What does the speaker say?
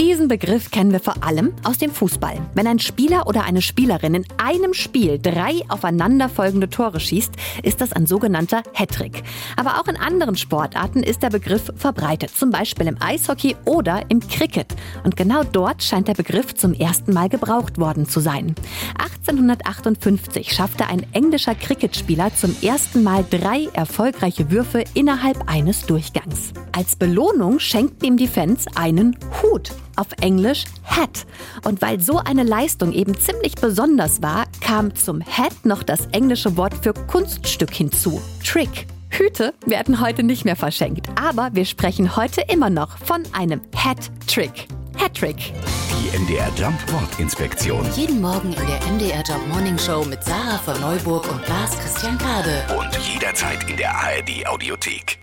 Diesen Begriff kennen wir vor allem aus dem Fußball. Wenn ein Spieler oder eine Spielerin in einem Spiel drei aufeinanderfolgende Tore schießt, ist das ein sogenannter Hattrick. Aber auch in anderen Sportarten ist der Begriff verbreitet, zum Beispiel im Eishockey oder im Cricket. Und genau dort scheint der Begriff zum ersten Mal gebraucht worden zu sein. 1858 schaffte ein englischer Cricketspieler zum ersten Mal drei erfolgreiche Würfe innerhalb eines Durchgangs. Als Belohnung schenkten ihm die Fans einen Hut, auf Englisch Hat. Und weil so eine Leistung eben ziemlich besonders war, kam zum Hat noch das englische Wort für Kunststück hinzu, Trick. Hüte werden heute nicht mehr verschenkt, aber wir sprechen heute immer noch von einem Hat-Trick. Hat-Trick. Die MDR Jump Wortinspektion. Jeden Morgen in der MDR Job Morning Show mit Sarah von Neuburg und Lars Christian Kade. Und jederzeit in der ARD Audiothek.